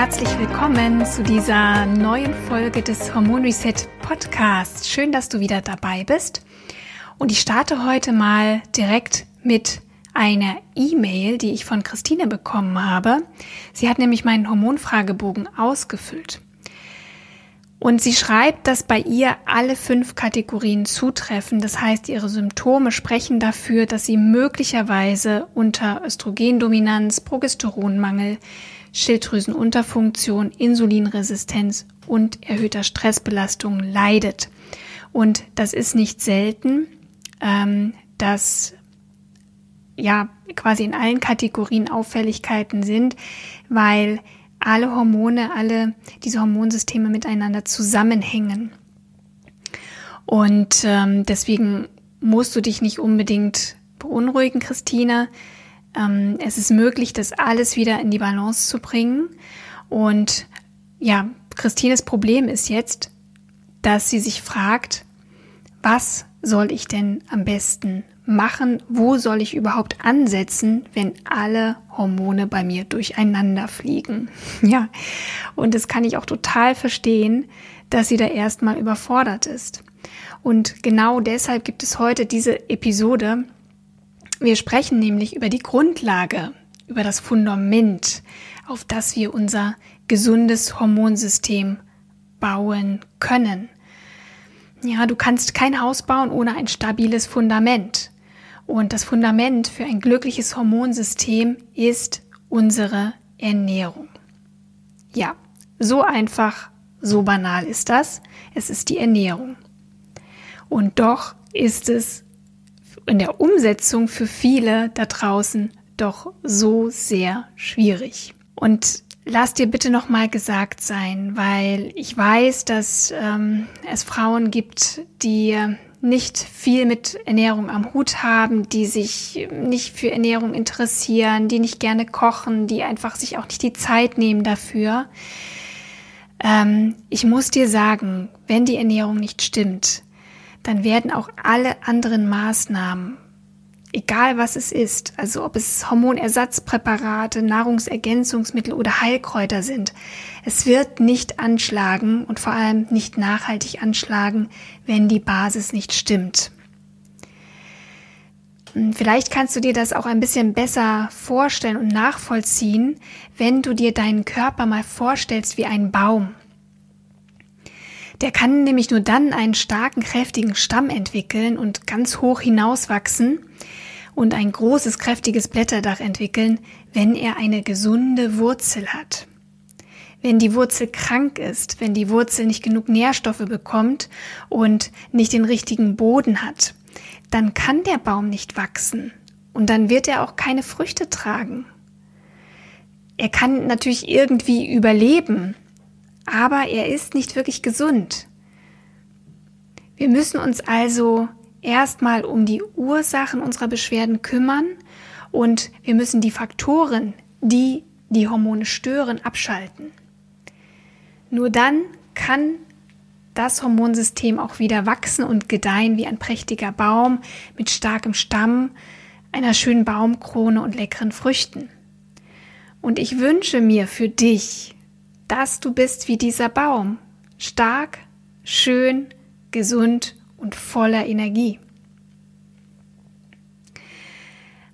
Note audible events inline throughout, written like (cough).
Herzlich willkommen zu dieser neuen Folge des Hormon Reset Podcasts. Schön, dass du wieder dabei bist. Und ich starte heute mal direkt mit einer E-Mail, die ich von Christine bekommen habe. Sie hat nämlich meinen Hormonfragebogen ausgefüllt. Und sie schreibt, dass bei ihr alle fünf Kategorien zutreffen. Das heißt, ihre Symptome sprechen dafür, dass sie möglicherweise unter Östrogendominanz, Progesteronmangel, Schilddrüsenunterfunktion, Insulinresistenz und erhöhter Stressbelastung leidet. Und das ist nicht selten, ähm, dass ja quasi in allen Kategorien Auffälligkeiten sind, weil alle Hormone, alle diese Hormonsysteme miteinander zusammenhängen. Und ähm, deswegen musst du dich nicht unbedingt beunruhigen, Christina. Ähm, es ist möglich, das alles wieder in die Balance zu bringen. Und ja, Christines Problem ist jetzt, dass sie sich fragt, was soll ich denn am besten machen? Wo soll ich überhaupt ansetzen, wenn alle Hormone bei mir durcheinander fliegen? (laughs) Ja, und das kann ich auch total verstehen, dass sie da erstmal überfordert ist. Und genau deshalb gibt es heute diese Episode, wir sprechen nämlich über die Grundlage, über das Fundament, auf das wir unser gesundes Hormonsystem bauen können. Ja, du kannst kein Haus bauen ohne ein stabiles Fundament. Und das Fundament für ein glückliches Hormonsystem ist unsere Ernährung. Ja, so einfach, so banal ist das. Es ist die Ernährung. Und doch ist es in der Umsetzung für viele da draußen doch so sehr schwierig. Und lass dir bitte noch mal gesagt sein, weil ich weiß, dass ähm, es Frauen gibt, die nicht viel mit Ernährung am Hut haben, die sich nicht für Ernährung interessieren, die nicht gerne kochen, die einfach sich auch nicht die Zeit nehmen dafür. Ähm, ich muss dir sagen, wenn die Ernährung nicht stimmt, dann werden auch alle anderen Maßnahmen, egal was es ist, also ob es Hormonersatzpräparate, Nahrungsergänzungsmittel oder Heilkräuter sind, es wird nicht anschlagen und vor allem nicht nachhaltig anschlagen, wenn die Basis nicht stimmt. Hm, vielleicht kannst du dir das auch ein bisschen besser vorstellen und nachvollziehen, wenn du dir deinen Körper mal vorstellst wie ein Baum. Der kann nämlich nur dann einen starken, kräftigen Stamm entwickeln und ganz hoch hinauswachsen und ein großes, kräftiges Blätterdach entwickeln, wenn er eine gesunde Wurzel hat. Wenn die Wurzel krank ist, wenn die Wurzel nicht genug Nährstoffe bekommt und nicht den richtigen Boden hat, dann kann der Baum nicht wachsen und dann wird er auch keine Früchte tragen. Er kann natürlich irgendwie überleben, aber er ist nicht wirklich gesund. Wir müssen uns also erstmal um die Ursachen unserer Beschwerden kümmern und wir müssen die Faktoren, die die Hormone stören, abschalten. Nur dann kann das Hormonsystem auch wieder wachsen und gedeihen wie ein prächtiger Baum mit starkem Stamm, einer schönen Baumkrone und leckeren Früchten. Und ich wünsche mir für dich, dass du bist wie dieser Baum, stark, schön, gesund und voller Energie.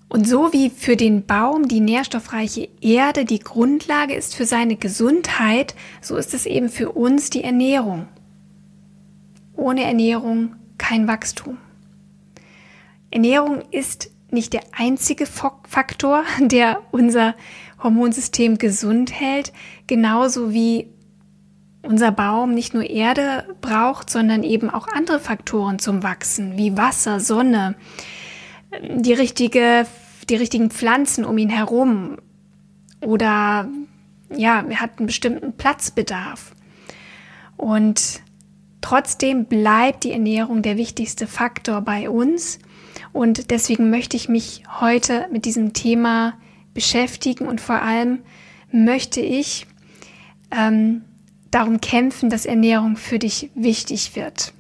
Und so wie für den Baum die nährstoffreiche Erde die Grundlage ist für seine Gesundheit, so ist es eben für uns die Ernährung. Ohne Ernährung kein Wachstum. Ernährung ist nicht der einzige Faktor, (laughs) der unser Hormonsystem gesund hält, genauso wie unser Baum nicht nur Erde braucht, sondern eben auch andere Faktoren zum Wachsen, wie Wasser, Sonne, die richtige, die richtigen Pflanzen um ihn herum oder ja, er hat einen bestimmten Platzbedarf. Und trotzdem bleibt die Ernährung der wichtigste Faktor bei uns. Und deswegen möchte ich mich heute mit diesem Thema beschäftigen und vor allem möchte ich ähm, darum kämpfen, dass Ernährung für dich wichtig wird.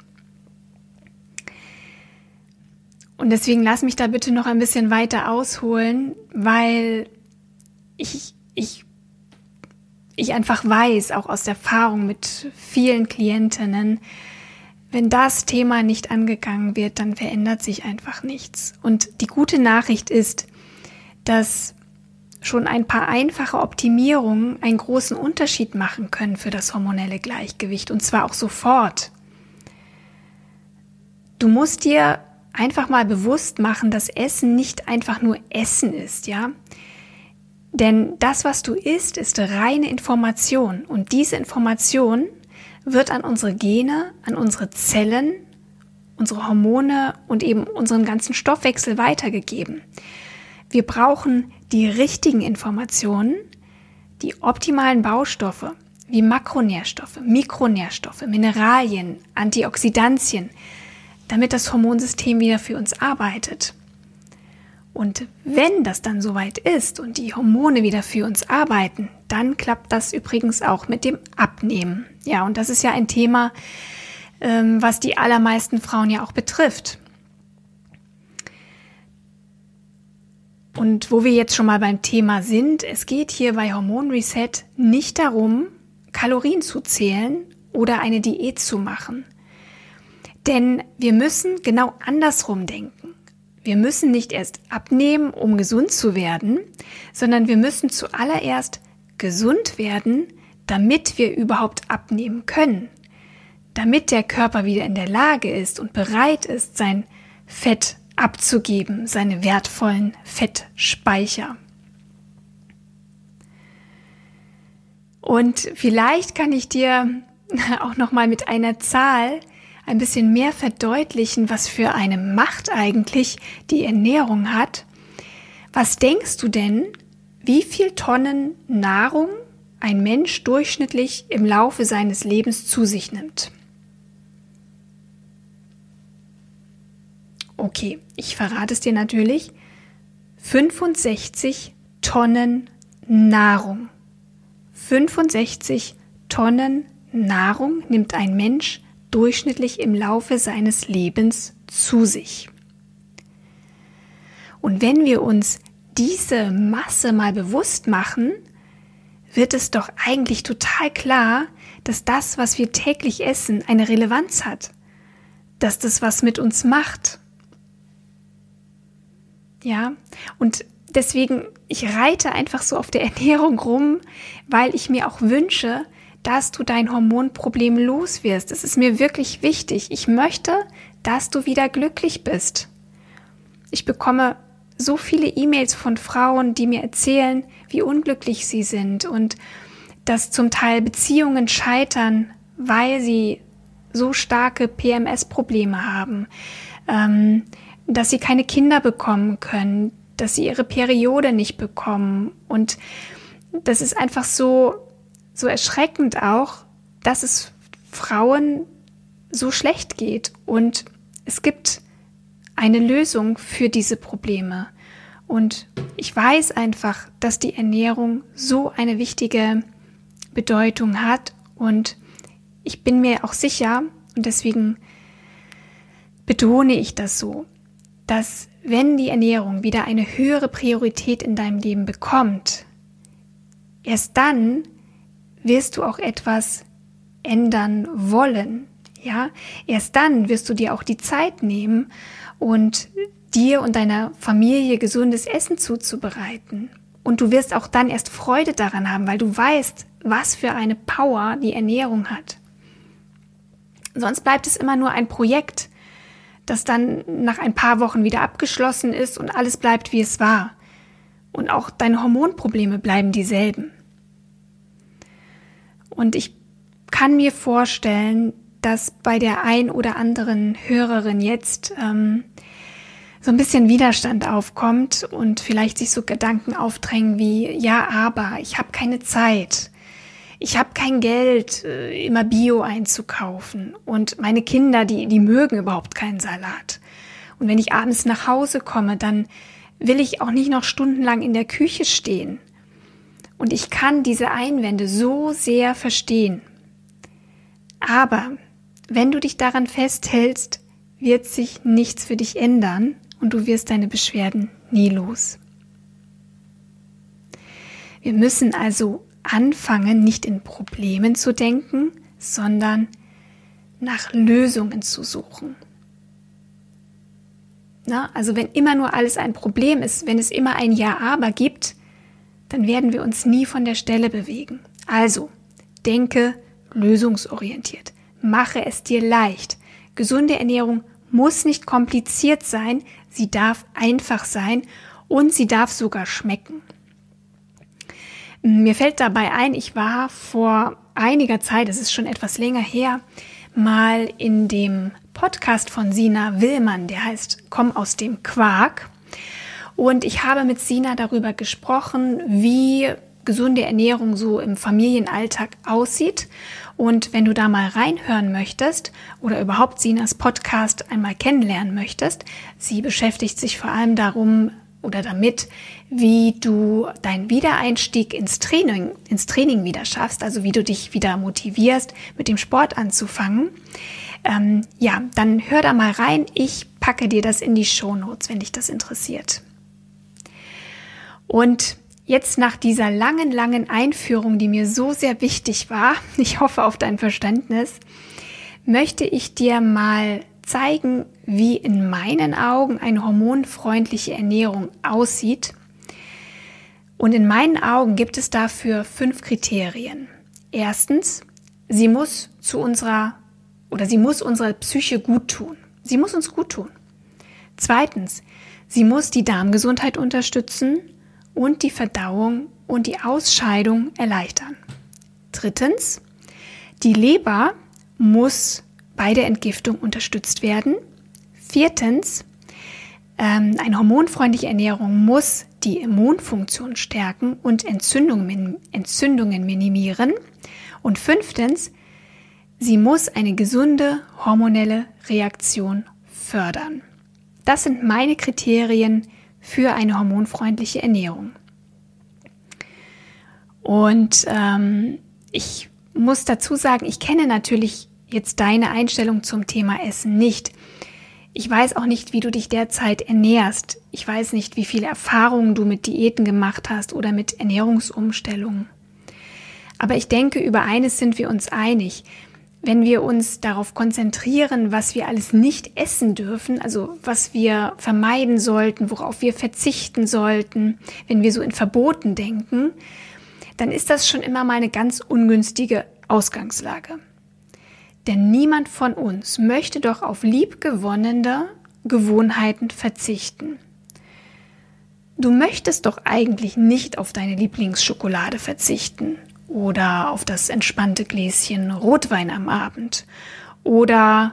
Und deswegen lass mich da bitte noch ein bisschen weiter ausholen, weil ich, ich, ich einfach weiß, auch aus Erfahrung mit vielen Klientinnen, wenn das Thema nicht angegangen wird, dann verändert sich einfach nichts. Und die gute Nachricht ist, dass schon ein paar einfache Optimierungen einen großen Unterschied machen können für das hormonelle Gleichgewicht und zwar auch sofort. Du musst dir einfach mal bewusst machen, dass Essen nicht einfach nur Essen ist, ja? Denn das, was du isst, ist reine Information und diese Information wird an unsere Gene, an unsere Zellen, unsere Hormone und eben unseren ganzen Stoffwechsel weitergegeben. Wir brauchen die richtigen Informationen, die optimalen Baustoffe wie Makronährstoffe, Mikronährstoffe, Mineralien, Antioxidantien, damit das Hormonsystem wieder für uns arbeitet. Und wenn das dann soweit ist und die Hormone wieder für uns arbeiten, dann klappt das übrigens auch mit dem Abnehmen. Ja, und das ist ja ein Thema, ähm, was die allermeisten Frauen ja auch betrifft. Und wo wir jetzt schon mal beim Thema sind, es geht hier bei Hormon Reset nicht darum, Kalorien zu zählen oder eine Diät zu machen. Denn wir müssen genau andersrum denken. Wir müssen nicht erst abnehmen, um gesund zu werden, sondern wir müssen zuallererst gesund werden, damit wir überhaupt abnehmen können. Damit der Körper wieder in der Lage ist und bereit ist, sein Fett abzugeben, seine wertvollen Fettspeicher. Und vielleicht kann ich dir (laughs) auch noch mal mit einer Zahl ein bisschen mehr verdeutlichen, was für eine Macht eigentlich die Ernährung hat. Was denkst du denn, wie viel Tonnen Nahrung ein Mensch durchschnittlich im Laufe seines Lebens zu sich nimmt? Okay, ich verrate es dir natürlich. 65 Tonnen Nahrung. 65 Tonnen Nahrung nimmt ein Mensch durchschnittlich im Laufe seines Lebens zu sich. Und wenn wir uns diese Masse mal bewusst machen, wird es doch eigentlich total klar, dass das, was wir täglich essen, eine Relevanz hat, dass das was mit uns macht ja, und deswegen, ich reite einfach so auf der (laughs) Ernährung rum, weil ich mir auch wünsche, dass du dein Hormonproblem los wirst. Das ist mir wirklich wichtig. Ich möchte, dass du wieder glücklich bist. Ich bekomme so viele E-Mails von Frauen, die mir erzählen, wie unglücklich sie sind und dass zum Teil Beziehungen scheitern, weil sie so starke PMS-Probleme haben. Ähm, dass sie keine Kinder bekommen können, dass sie ihre Periode nicht bekommen. Und das ist einfach so, so erschreckend auch, dass es Frauen so schlecht geht. Und es gibt eine Lösung für diese Probleme. Und ich weiß einfach, dass die Ernährung so eine wichtige Bedeutung hat. Und ich bin mir auch sicher, und deswegen betone ich das so, dass wenn die Ernährung wieder eine höhere Priorität in deinem Leben bekommt, erst dann wirst du auch etwas ändern wollen. Ja, erst dann wirst du dir auch die Zeit nehmen und dir und deiner Familie gesundes Essen zuzubereiten. Und du wirst auch dann erst Freude daran haben, weil du weißt, was für eine Power die Ernährung hat. Sonst bleibt es immer nur ein Projekt, das dann nach ein paar Wochen wieder abgeschlossen ist und alles bleibt, wie es war. Und auch deine Hormonprobleme bleiben dieselben. Und ich kann mir vorstellen, dass bei der ein oder anderen Hörerin jetzt ähm, so ein bisschen Widerstand aufkommt und vielleicht sich so Gedanken aufdrängen wie, ja, aber ich habe keine Zeit. Ich habe kein Geld, äh, immer Bio einzukaufen. Und meine Kinder, die, die mögen überhaupt keinen Salat. Und wenn ich abends nach Hause komme, dann will ich auch nicht noch stundenlang in der Küche stehen. Und ich kann diese Einwände so sehr verstehen. Aber wenn du dich daran festhältst, wird sich nichts für dich ändern und du wirst deine Beschwerden nie los. Wir müssen also anfangen, nicht in Problemen zu denken, sondern nach Lösungen zu suchen. Na, also wenn immer nur alles ein Problem ist, wenn es immer ein Ja-Aber gibt, dann werden wir uns nie von der Stelle bewegen. Also, denke lösungsorientiert. Mache es dir leicht. Gesunde Ernährung muss nicht kompliziert sein, sie darf einfach sein und sie darf sogar schmecken. Mir fällt dabei ein, ich war vor einiger Zeit, es ist schon etwas länger her, mal in dem Podcast von Sina Willmann, der heißt Komm aus dem Quark. Und ich habe mit Sina darüber gesprochen, wie gesunde Ernährung so im Familienalltag aussieht. Und wenn du da mal reinhören möchtest oder überhaupt Sinas Podcast einmal kennenlernen möchtest, sie beschäftigt sich vor allem darum oder damit, wie du deinen Wiedereinstieg ins Training, ins Training wieder schaffst, also wie du dich wieder motivierst, mit dem Sport anzufangen. Ähm, ja, dann hör da mal rein. Ich packe dir das in die Show Notes, wenn dich das interessiert. Und jetzt nach dieser langen, langen Einführung, die mir so sehr wichtig war, (laughs) ich hoffe auf dein Verständnis, möchte ich dir mal zeigen, wie in meinen Augen eine hormonfreundliche Ernährung aussieht. Und in meinen Augen gibt es dafür fünf Kriterien. Erstens, sie muss zu unserer oder sie muss unserer Psyche gut tun. Sie muss uns gut tun. Zweitens, sie muss die Darmgesundheit unterstützen und die Verdauung und die Ausscheidung erleichtern. Drittens, die Leber muss bei der Entgiftung unterstützt werden. Viertens, ähm, eine hormonfreundliche Ernährung muss die Immunfunktion stärken und Entzündungen, Entzündungen minimieren. Und fünftens, sie muss eine gesunde hormonelle Reaktion fördern. Das sind meine Kriterien für eine hormonfreundliche Ernährung. Und ähm, ich muss dazu sagen, ich kenne natürlich jetzt deine Einstellung zum Thema Essen nicht. Ich weiß auch nicht, wie du dich derzeit ernährst. Ich weiß nicht, wie viele Erfahrungen du mit Diäten gemacht hast oder mit Ernährungsumstellungen. Aber ich denke, über eines sind wir uns einig wenn wir uns darauf konzentrieren, was wir alles nicht essen dürfen, also was wir vermeiden sollten, worauf wir verzichten sollten, wenn wir so in Verboten denken, dann ist das schon immer mal eine ganz ungünstige Ausgangslage. Denn niemand von uns möchte doch auf liebgewonnene Gewohnheiten verzichten. Du möchtest doch eigentlich nicht auf deine Lieblingsschokolade verzichten oder auf das entspannte Gläschen Rotwein am Abend oder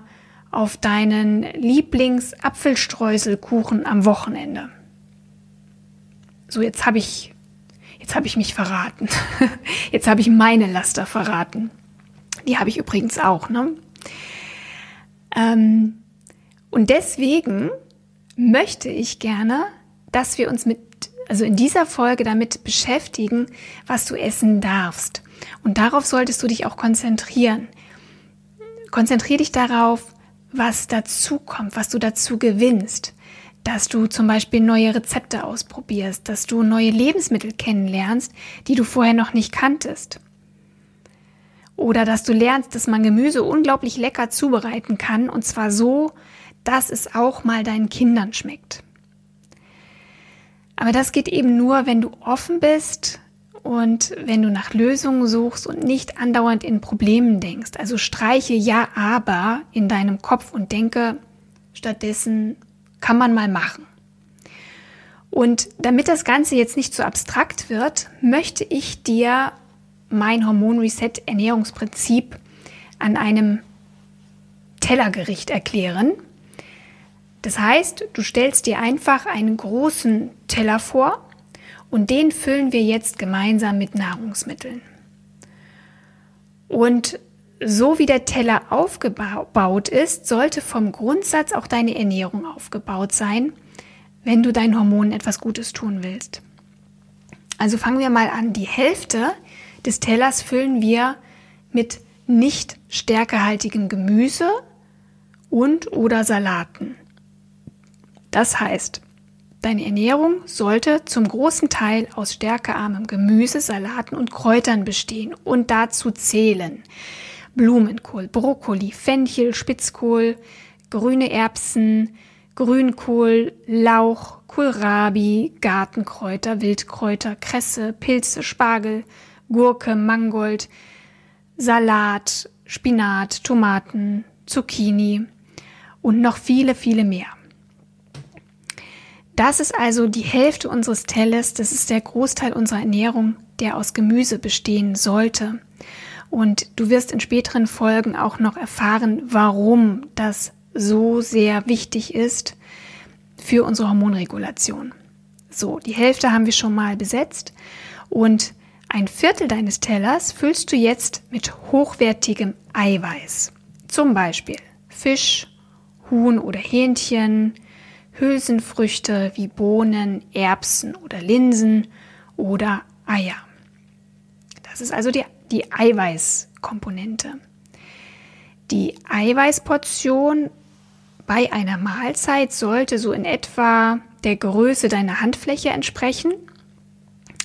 auf deinen Lieblingsapfelstreuselkuchen am Wochenende. So, jetzt habe ich, jetzt habe ich mich verraten. (laughs) Jetzt habe ich meine Laster verraten. Die habe ich übrigens auch, ne? Ähm, und deswegen möchte ich gerne, dass wir uns mit also in dieser Folge damit beschäftigen, was du essen darfst. Und darauf solltest du dich auch konzentrieren. Konzentriere dich darauf, was dazu kommt, was du dazu gewinnst. Dass du zum Beispiel neue Rezepte ausprobierst, dass du neue Lebensmittel kennenlernst, die du vorher noch nicht kanntest. Oder dass du lernst, dass man Gemüse unglaublich lecker zubereiten kann und zwar so, dass es auch mal deinen Kindern schmeckt. Aber das geht eben nur, wenn du offen bist und wenn du nach Lösungen suchst und nicht andauernd in Problemen denkst. Also streiche ja, aber in deinem Kopf und denke, stattdessen kann man mal machen. Und damit das Ganze jetzt nicht so abstrakt wird, möchte ich dir mein Hormon-Reset Ernährungsprinzip an einem Tellergericht erklären. Das heißt, du stellst dir einfach einen großen Teller vor und den füllen wir jetzt gemeinsam mit Nahrungsmitteln. Und so wie der Teller aufgebaut ist, sollte vom Grundsatz auch deine Ernährung aufgebaut sein, wenn du deinen Hormonen etwas Gutes tun willst. Also fangen wir mal an. Die Hälfte des Tellers füllen wir mit nicht stärkehaltigem Gemüse und oder Salaten. Das heißt, deine Ernährung sollte zum großen Teil aus stärkearmem Gemüse, Salaten und Kräutern bestehen und dazu zählen Blumenkohl, Brokkoli, Fenchel, Spitzkohl, grüne Erbsen, Grünkohl, Lauch, Kohlrabi, Gartenkräuter, Wildkräuter, Kresse, Pilze, Spargel, Gurke, Mangold, Salat, Spinat, Tomaten, Zucchini und noch viele, viele mehr. Das ist also die Hälfte unseres Tellers, das ist der Großteil unserer Ernährung, der aus Gemüse bestehen sollte. Und du wirst in späteren Folgen auch noch erfahren, warum das so sehr wichtig ist für unsere Hormonregulation. So, die Hälfte haben wir schon mal besetzt und ein Viertel deines Tellers füllst du jetzt mit hochwertigem Eiweiß. Zum Beispiel Fisch, Huhn oder Hähnchen, Hülsenfrüchte wie Bohnen, Erbsen oder Linsen oder Eier. Das ist also die, die Eiweißkomponente. Die Eiweißportion bei einer Mahlzeit sollte so in etwa der Größe deiner Handfläche entsprechen.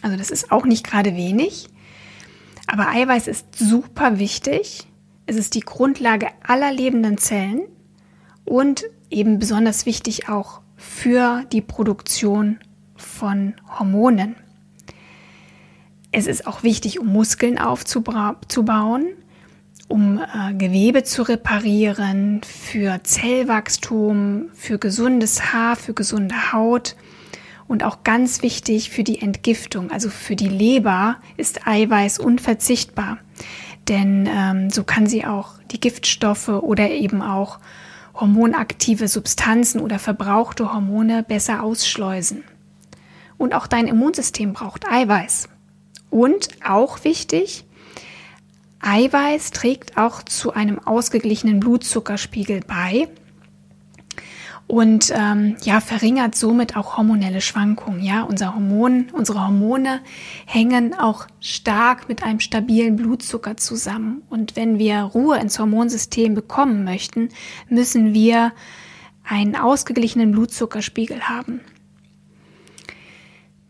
Also das ist auch nicht gerade wenig. Aber Eiweiß ist super wichtig. Es ist die Grundlage aller lebenden Zellen und eben besonders wichtig auch für die Produktion von Hormonen. Es ist auch wichtig, um Muskeln aufzubauen, um äh, Gewebe zu reparieren, für Zellwachstum, für gesundes Haar, für gesunde Haut und auch ganz wichtig für die Entgiftung. Also für die Leber ist Eiweiß unverzichtbar, denn ähm, so kann sie auch die Giftstoffe oder eben auch hormonaktive Substanzen oder verbrauchte Hormone besser ausschleusen. Und auch dein Immunsystem braucht Eiweiß. Und auch wichtig, Eiweiß trägt auch zu einem ausgeglichenen Blutzuckerspiegel bei und ähm, ja verringert somit auch hormonelle Schwankungen. Ja, unser Hormon, unsere Hormone hängen auch stark mit einem stabilen Blutzucker zusammen. Und wenn wir Ruhe ins Hormonsystem bekommen möchten, müssen wir einen ausgeglichenen Blutzuckerspiegel haben.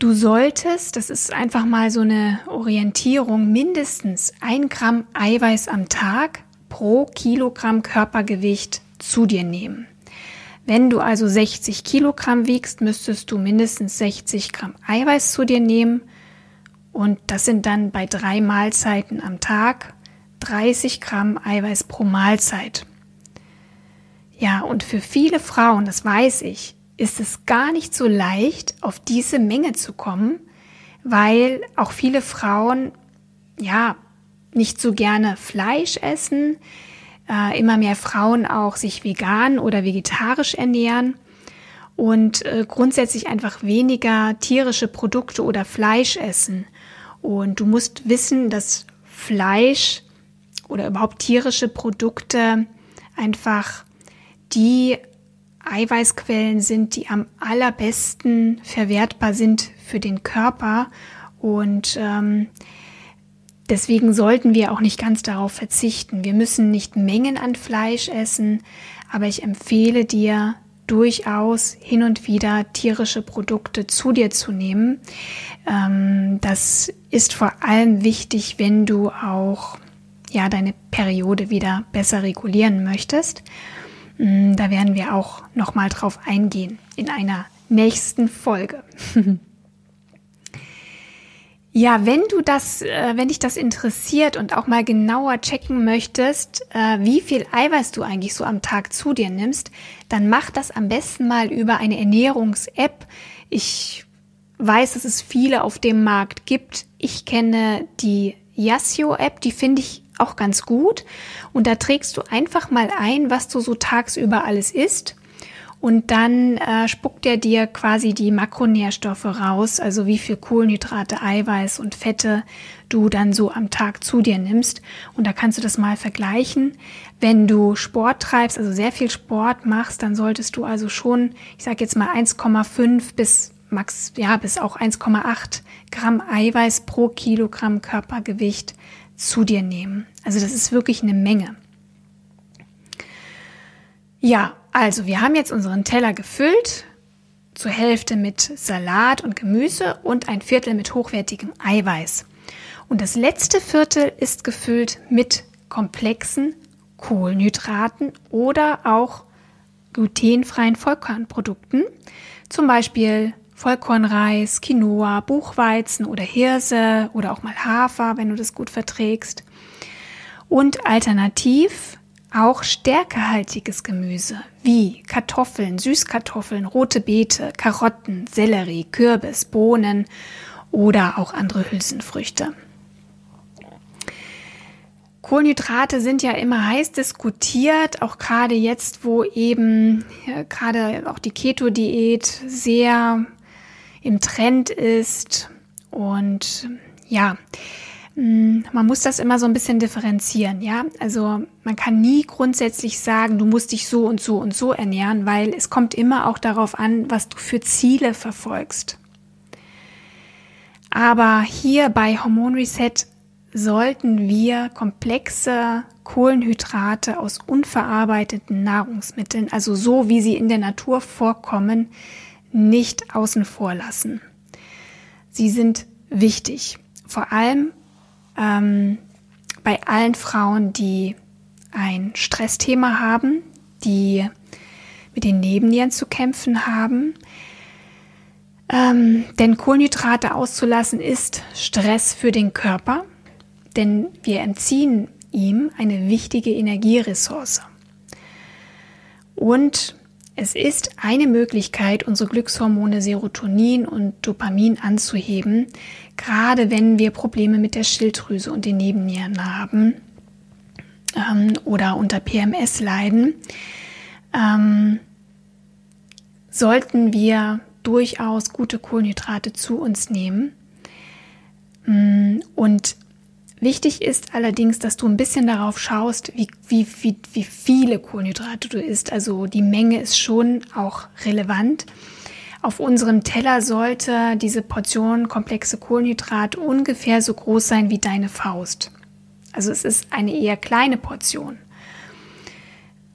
Du solltest, das ist einfach mal so eine Orientierung, mindestens ein Gramm Eiweiß am Tag pro Kilogramm Körpergewicht zu dir nehmen. Wenn du also 60 Kilogramm wiegst, müsstest du mindestens 60 Gramm Eiweiß zu dir nehmen. Und das sind dann bei drei Mahlzeiten am Tag 30 Gramm Eiweiß pro Mahlzeit. Ja, und für viele Frauen, das weiß ich, ist es gar nicht so leicht, auf diese Menge zu kommen, weil auch viele Frauen ja nicht so gerne Fleisch essen, äh, immer mehr Frauen auch sich vegan oder vegetarisch ernähren und äh, grundsätzlich einfach weniger tierische Produkte oder Fleisch essen. Und du musst wissen, dass Fleisch oder überhaupt tierische Produkte einfach die Eiweißquellen sind, die am allerbesten verwertbar sind für den Körper. Und ähm, deswegen sollten wir auch nicht ganz darauf verzichten. Wir müssen nicht Mengen an Fleisch essen, aber ich empfehle dir durchaus hin und wieder tierische Produkte zu dir zu nehmen. Ähm, das ist vor allem wichtig, wenn du auch ja deine Periode wieder besser regulieren möchtest. Mm, da werden wir auch noch mal drauf eingehen in einer nächsten Folge. (laughs) ja, wenn du das, äh, wenn dich das interessiert und auch mal genauer checken möchtest, äh, wie viel Eiweiß du eigentlich so am Tag zu dir nimmst, dann mach das am besten mal über eine Ernährungs-App. Ich weiß, dass es viele auf dem Markt gibt. Ich kenne die Yasio-App, die finde ich auch ganz gut. Und da trägst du einfach mal ein, was du so tagsüber alles isst. Und dann äh, spuckt er dir quasi die Makronährstoffe raus, also wie viel Kohlenhydrate, Eiweiß und Fette du dann so am Tag zu dir nimmst. Und da kannst du das mal vergleichen. Wenn du Sport treibst, also sehr viel Sport machst, dann solltest du also schon, ich sage jetzt mal 1,5 bis max, ja, bis auch 1,8 Gramm Eiweiß pro Kilogramm Körpergewicht zu dir nehmen. Also das ist wirklich eine Menge. Ja, also wir haben jetzt unseren Teller gefüllt, zur Hälfte mit Salat und Gemüse und ein Viertel mit hochwertigem Eiweiß. Und das letzte Viertel ist gefüllt mit komplexen Kohlenhydraten oder auch glutenfreien Vollkornprodukten, zum Beispiel Vollkornreis, Quinoa, Buchweizen oder Hirse oder auch mal Hafer, wenn du das gut verträgst. Und alternativ auch stärkehaltiges Gemüse wie Kartoffeln, Süßkartoffeln, rote Beete, Karotten, Sellerie, Kürbis, Bohnen oder auch andere Hülsenfrüchte. Kohlenhydrate sind ja immer heiß diskutiert, auch gerade jetzt, wo eben ja, gerade auch die Keto-Diät sehr im Trend ist. Und ja, man muss das immer so ein bisschen differenzieren, ja. Also man kann nie grundsätzlich sagen, du musst dich so und so und so ernähren, weil es kommt immer auch darauf an, was du für Ziele verfolgst. Aber hier bei Hormon Reset sollten wir komplexe Kohlenhydrate aus unverarbeiteten Nahrungsmitteln, also so wie sie in der Natur vorkommen, nicht außen vor lassen. Sie sind wichtig, vor allem ähm, bei allen Frauen, die ein Stressthema haben, die mit den Nebennieren zu kämpfen haben. Ähm, denn Kohlenhydrate auszulassen ist Stress für den Körper denn wir entziehen ihm eine wichtige Energieressource. Und es ist eine Möglichkeit, unsere Glückshormone Serotonin und Dopamin anzuheben, gerade wenn wir Probleme mit der Schilddrüse und den Nebennieren haben ähm, oder unter PMS leiden, ähm, sollten wir durchaus gute Kohlenhydrate zu uns nehmen. Mm, und Wichtig ist allerdings, dass du ein bisschen darauf schaust, wie, wie, wie, wie viele Kohlenhydrate du isst. Also die Menge ist schon auch relevant. Auf unserem Teller sollte diese Portion komplexe Kohlenhydrat ungefähr so groß sein wie deine Faust. Also es ist eine eher kleine Portion.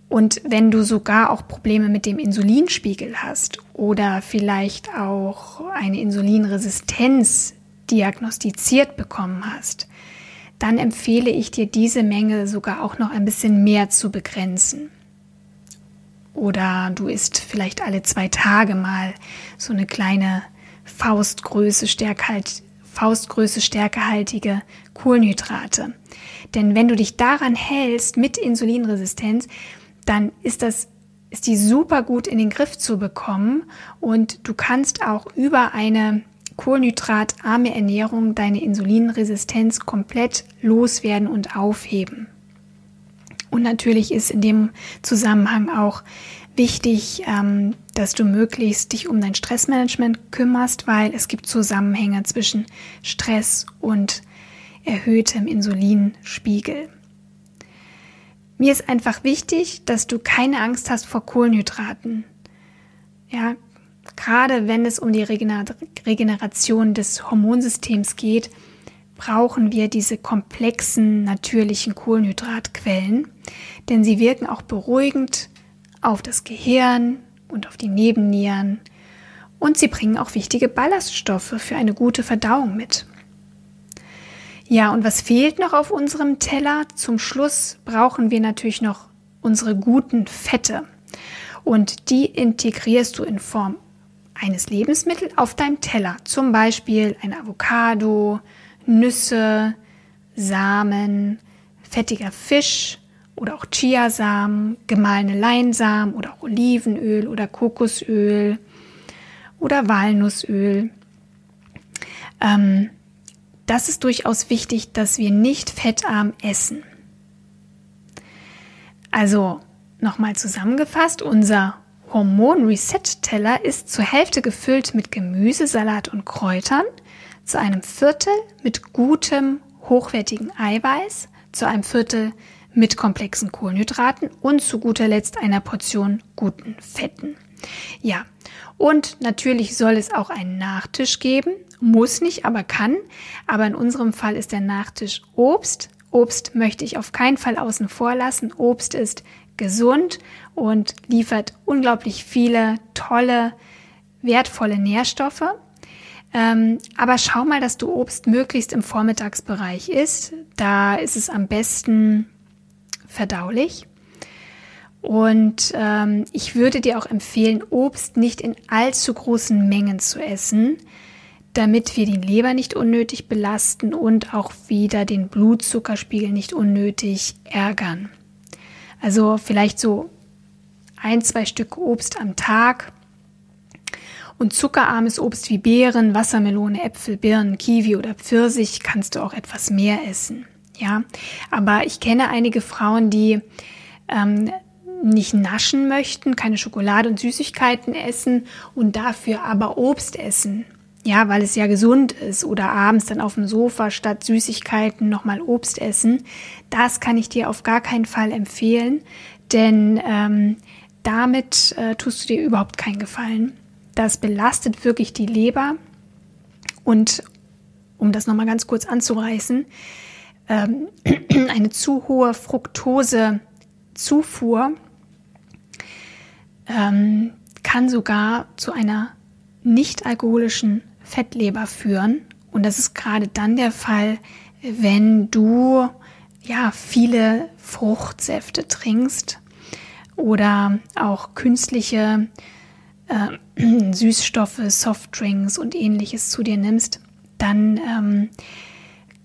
Und wenn du sogar auch Probleme mit dem Insulinspiegel hast oder vielleicht auch eine Insulinresistenz diagnostiziert bekommen hast, dann empfehle ich dir, diese Menge sogar auch noch ein bisschen mehr zu begrenzen. Oder du isst vielleicht alle zwei Tage mal so eine kleine Faustgröße, stärkehalt, Faustgröße stärkehaltige Kohlenhydrate. Denn wenn du dich daran hältst mit Insulinresistenz, dann ist das ist die super gut in den Griff zu bekommen und du kannst auch über eine kohlenhydratarme Ernährung deine Insulinresistenz komplett loswerden und aufheben. Und natürlich ist in dem Zusammenhang auch wichtig, ähm, dass du möglichst dich um dein Stressmanagement kümmerst, weil es gibt Zusammenhänge zwischen Stress und erhöhtem Insulinspiegel. Mir ist einfach wichtig, dass du keine Angst hast vor Kohlenhydraten. Ja, gerade wenn es um die Regeneration des Hormonsystems geht, brauchen wir diese komplexen natürlichen Kohlenhydratquellen, denn sie wirken auch beruhigend auf das Gehirn und auf die Nebennieren und sie bringen auch wichtige Ballaststoffe für eine gute Verdauung mit. Ja, und was fehlt noch auf unserem Teller? Zum Schluss brauchen wir natürlich noch unsere guten Fette. Und die integrierst du in Form eines Lebensmittels auf deinem Teller, zum Beispiel ein Avocado, Nüsse, Samen, fettiger Fisch oder auch Chiasamen, gemahlene Leinsamen oder auch Olivenöl oder Kokosöl oder Walnussöl. Ähm, das ist durchaus wichtig, dass wir nicht fettarm essen. Also nochmal zusammengefasst, unser Hormon-Reset-Teller ist zur Hälfte gefüllt mit Gemüse, Salat und Kräutern, zu einem Viertel mit gutem, hochwertigen Eiweiß, zu einem Viertel mit komplexen Kohlenhydraten und zu guter Letzt einer Portion guten Fetten. Ja, und natürlich soll es auch einen Nachtisch geben, muss nicht, aber kann. Aber in unserem Fall ist der Nachtisch Obst. Obst möchte ich auf keinen Fall außen vor lassen. Obst ist gesund und liefert unglaublich viele tolle, wertvolle Nährstoffe. Ähm, aber schau mal, dass du Obst möglichst im Vormittagsbereich isst. Da ist es am besten verdaulich. Und ähm, ich würde dir auch empfehlen, Obst nicht in allzu großen Mengen zu essen, damit wir die Leber nicht unnötig belasten und auch wieder den Blutzuckerspiegel nicht unnötig ärgern. Also vielleicht so ein, zwei Stück Obst am Tag und zuckerarmes Obst wie Beeren, Wassermelone, Äpfel, Birnen, Kiwi oder Pfirsich kannst du auch etwas mehr essen. Ja, aber ich kenne einige Frauen, die ähm, nicht naschen möchten, keine Schokolade und Süßigkeiten essen und dafür aber Obst essen. Ja, weil es ja gesund ist oder abends dann auf dem Sofa statt Süßigkeiten nochmal Obst essen. Das kann ich dir auf gar keinen Fall empfehlen, denn ähm, damit äh, tust du dir überhaupt keinen Gefallen. Das belastet wirklich die Leber und um das nochmal ganz kurz anzureißen, ähm, (clears throat) eine zu hohe Fructosezufuhr ähm, kann sogar zu einer nicht alkoholischen Fettleber führen. Und das ist gerade dann der Fall, wenn du ja viele Fruchtsäfte trinkst oder auch künstliche äh, (clears throat) Süßstoffe, Softdrinks und ähnliches zu dir nimmst, dann ähm,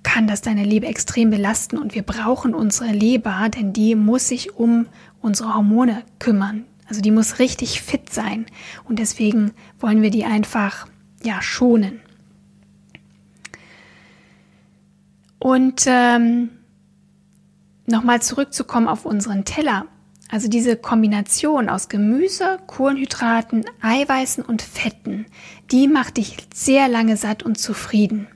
kann das deine Leber extrem belasten und wir brauchen unsere Leber, denn die muss sich um unsere Hormone kümmern. Also die muss richtig fit sein und deswegen wollen wir die einfach ja schonen. Und ähm, nochmal zurückzukommen auf unseren Teller. Also diese Kombination aus Gemüse, Kohlenhydraten, Eiweißen und Fetten, die macht dich sehr lange satt und zufrieden.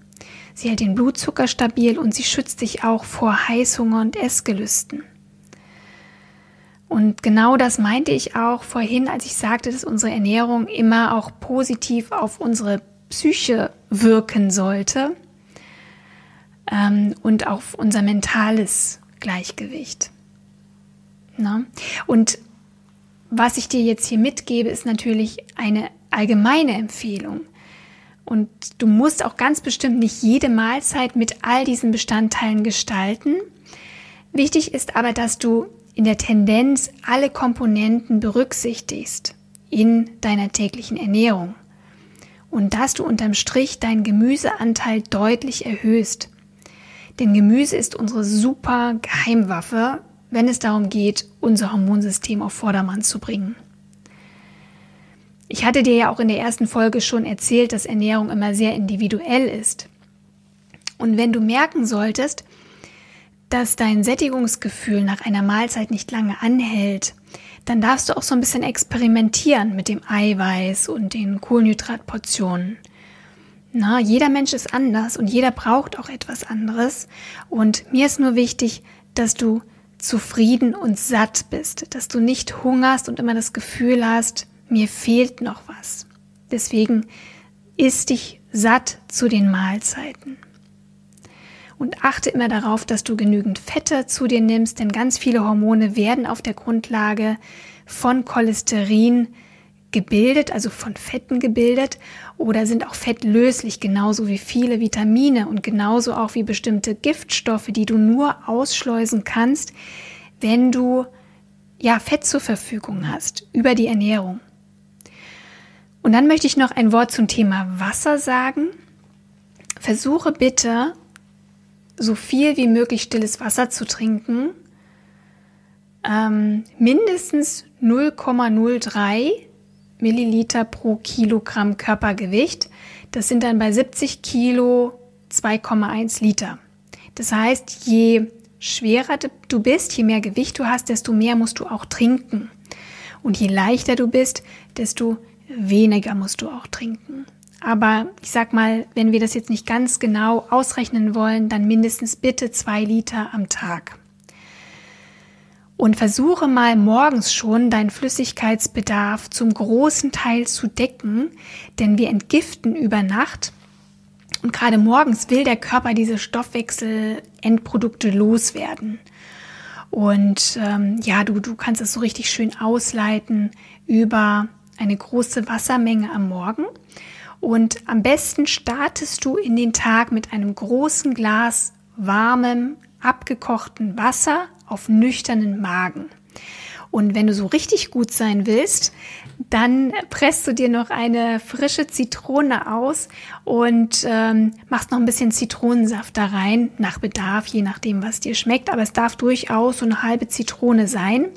Sie hält den Blutzucker stabil und sie schützt dich auch vor Heißhunger und Essgelüsten. Und genau das meinte ich auch vorhin, als ich sagte, dass unsere Ernährung immer auch positiv auf unsere Psyche wirken sollte ähm, und auf unser mentales Gleichgewicht. Na? Und was ich dir jetzt hier mitgebe, ist natürlich eine allgemeine Empfehlung. Und du musst auch ganz bestimmt nicht jede Mahlzeit mit all diesen Bestandteilen gestalten. Wichtig ist aber, dass du in der Tendenz alle Komponenten berücksichtigst in deiner täglichen Ernährung und dass du unterm Strich deinen Gemüseanteil deutlich erhöhst. Denn Gemüse ist unsere super Geheimwaffe, wenn es darum geht, unser Hormonsystem auf Vordermann zu bringen. Ich hatte dir ja auch in der ersten Folge schon erzählt, dass Ernährung immer sehr individuell ist. Und wenn du merken solltest, dass dein Sättigungsgefühl nach einer Mahlzeit nicht lange anhält, dann darfst du auch so ein bisschen experimentieren mit dem Eiweiß und den Kohlenhydratportionen. Na, jeder Mensch ist anders und jeder braucht auch etwas anderes. Und mir ist nur wichtig, dass du zufrieden und satt bist, dass du nicht hungerst und immer das Gefühl hast, mir fehlt noch was. Deswegen isst dich satt zu den Mahlzeiten und achte immer darauf, dass du genügend Fette zu dir nimmst, denn ganz viele Hormone werden auf der Grundlage von Cholesterin gebildet, also von Fetten gebildet oder sind auch fettlöslich, genauso wie viele Vitamine und genauso auch wie bestimmte Giftstoffe, die du nur ausschleusen kannst, wenn du ja Fett zur Verfügung hast über die Ernährung. Und dann möchte ich noch ein Wort zum Thema Wasser sagen. Versuche bitte so viel wie möglich stilles Wasser zu trinken. Ähm, mindestens 0,03 Milliliter pro Kilogramm Körpergewicht. Das sind dann bei 70 Kilo 2,1 Liter. Das heißt, je schwerer du bist, je mehr Gewicht du hast, desto mehr musst du auch trinken. Und je leichter du bist, desto weniger musst du auch trinken. Aber ich sag mal, wenn wir das jetzt nicht ganz genau ausrechnen wollen, dann mindestens bitte zwei Liter am Tag. Und versuche mal morgens schon deinen Flüssigkeitsbedarf zum großen Teil zu decken, denn wir entgiften über Nacht. Und gerade morgens will der Körper diese Stoffwechselendprodukte loswerden. Und ähm, ja, du, du kannst es so richtig schön ausleiten über eine große Wassermenge am Morgen. Und am besten startest du in den Tag mit einem großen Glas warmem, abgekochten Wasser auf nüchternen Magen. Und wenn du so richtig gut sein willst, dann presst du dir noch eine frische Zitrone aus und ähm, machst noch ein bisschen Zitronensaft da rein, nach Bedarf, je nachdem, was dir schmeckt. Aber es darf durchaus so eine halbe Zitrone sein.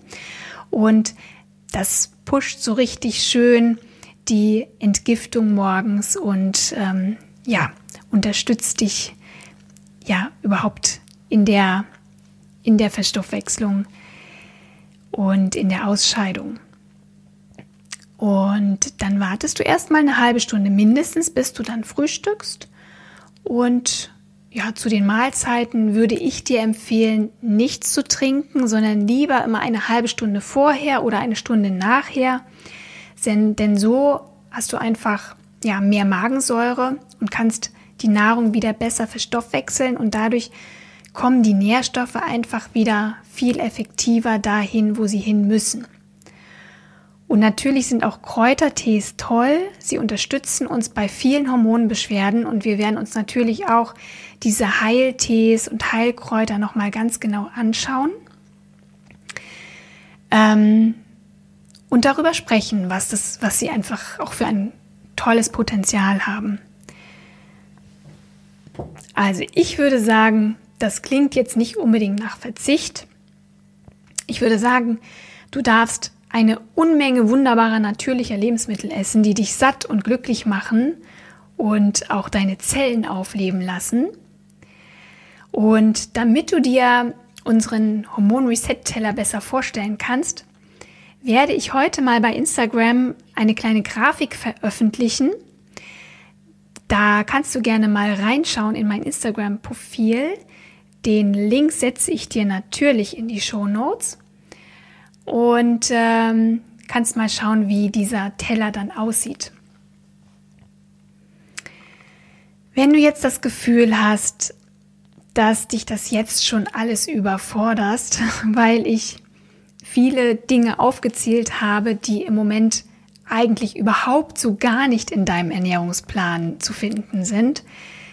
Und das pusht so richtig schön die Entgiftung morgens und ähm, ja, unterstützt dich ja überhaupt in der, in der Verstoffwechslung und in der Ausscheidung. Und dann wartest du erstmal eine halbe Stunde mindestens, bis du dann frühstückst. Und ja, zu den Mahlzeiten würde ich dir empfehlen, nichts zu trinken, sondern lieber immer eine halbe Stunde vorher oder eine Stunde nachher denn, denn so hast du einfach ja, mehr Magensäure und kannst die Nahrung wieder besser verstoffwechseln und dadurch kommen die Nährstoffe einfach wieder viel effektiver dahin, wo sie hin müssen. Und natürlich sind auch Kräutertees toll. Sie unterstützen uns bei vielen Hormonbeschwerden und wir werden uns natürlich auch diese Heiltees und Heilkräuter nochmal ganz genau anschauen. Ähm, und darüber sprechen, was, das, was sie einfach auch für ein tolles Potenzial haben. Also ich würde sagen, das klingt jetzt nicht unbedingt nach Verzicht. Ich würde sagen, du darfst eine Unmenge wunderbarer natürlicher Lebensmittel essen, die dich satt und glücklich machen und auch deine Zellen aufleben lassen. Und damit du dir unseren Hormon-Reset-Teller besser vorstellen kannst, werde ich heute mal bei Instagram eine kleine Grafik veröffentlichen. Da kannst du gerne mal reinschauen in mein Instagram-Profil. Den Link setze ich dir natürlich in die Show Notes und ähm, kannst mal schauen, wie dieser Teller dann aussieht. Wenn du jetzt das Gefühl hast, dass dich das jetzt schon alles überforderst, (laughs) weil ich viele Dinge aufgezählt habe, die im Moment eigentlich überhaupt so gar nicht in deinem Ernährungsplan zu finden sind,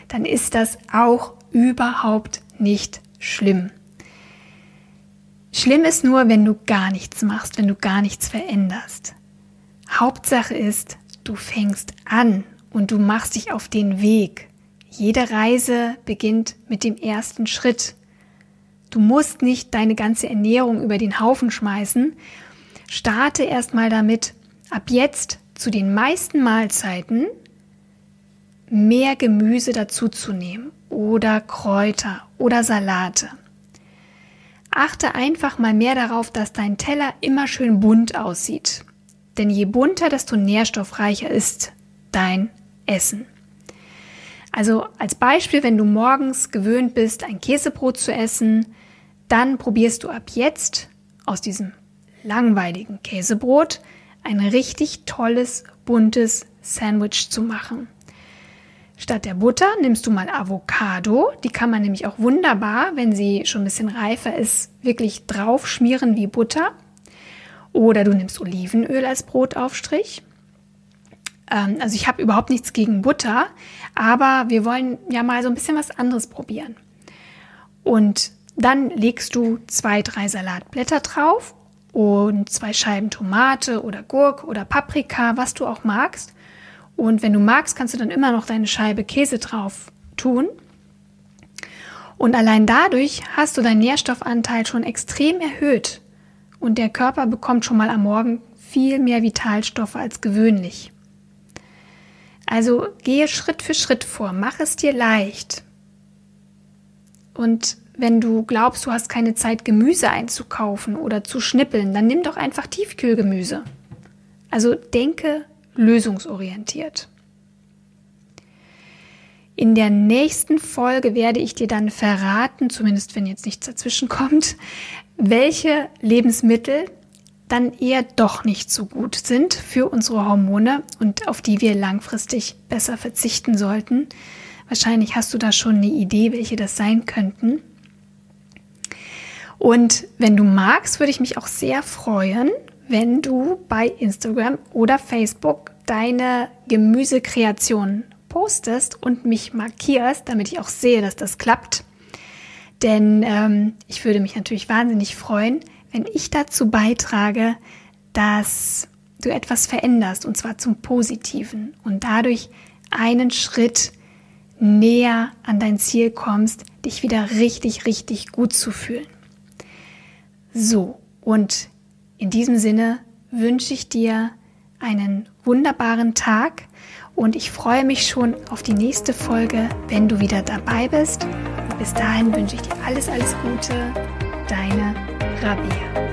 dann ist das auch überhaupt nicht schlimm. Schlimm ist nur, wenn du gar nichts machst, wenn du gar nichts veränderst. Hauptsache ist, du fängst an und du machst dich auf den Weg. Jede Reise beginnt mit dem ersten Schritt. Du musst nicht deine ganze Ernährung über den Haufen schmeißen. Starte erstmal damit, ab jetzt zu den meisten Mahlzeiten mehr Gemüse dazuzunehmen oder Kräuter oder Salate. Achte einfach mal mehr darauf, dass dein Teller immer schön bunt aussieht. Denn je bunter, desto nährstoffreicher ist dein Essen. Also als Beispiel, wenn du morgens gewöhnt bist, ein Käsebrot zu essen, dann probierst du ab jetzt aus diesem langweiligen Käsebrot ein richtig tolles, buntes Sandwich zu machen. Statt der Butter nimmst du mal Avocado. Die kann man nämlich auch wunderbar, wenn sie schon ein bisschen reifer ist, wirklich drauf schmieren wie Butter. Oder du nimmst Olivenöl als Brotaufstrich. Ähm, also ich habe überhaupt nichts gegen Butter, aber wir wollen ja mal so ein bisschen was anderes probieren. Und dann legst du zwei, drei Salatblätter drauf und zwei Scheiben Tomate oder Gurke oder Paprika, was du auch magst. Und wenn du magst, kannst du dann immer noch deine Scheibe Käse drauf tun. Und allein dadurch hast du deinen Nährstoffanteil schon extrem erhöht. Und der Körper bekommt schon mal am Morgen viel mehr Vitalstoffe als gewöhnlich. Also gehe Schritt für Schritt vor, mach es dir leicht. Und wenn du glaubst, du hast keine Zeit, Gemüse einzukaufen oder zu schnippeln, dann nimm doch einfach Tiefkühlgemüse. Also denke lösungsorientiert. In der nächsten Folge werde ich dir dann verraten, zumindest wenn jetzt nichts dazwischen kommt, welche Lebensmittel dann eher doch nicht so gut sind für unsere Hormone und auf die wir langfristig besser verzichten sollten. Wahrscheinlich hast du da schon eine Idee, welche das sein könnten. Und wenn du magst, würde ich mich auch sehr freuen, wenn du bei Instagram oder Facebook deine Gemüsekreation postest und mich markierst, damit ich auch sehe, dass das klappt. Denn ähm, ich würde mich natürlich wahnsinnig freuen, wenn ich dazu beitrage, dass du etwas veränderst und zwar zum Positiven und dadurch einen Schritt näher an dein Ziel kommst, dich wieder richtig, richtig gut zu fühlen. So, und in diesem Sinne wünsche ich dir einen wunderbaren Tag und ich freue mich schon auf die nächste Folge, wenn du wieder dabei bist. bis dahin wünsche ich dir alles, alles Gute. Deine Rabia.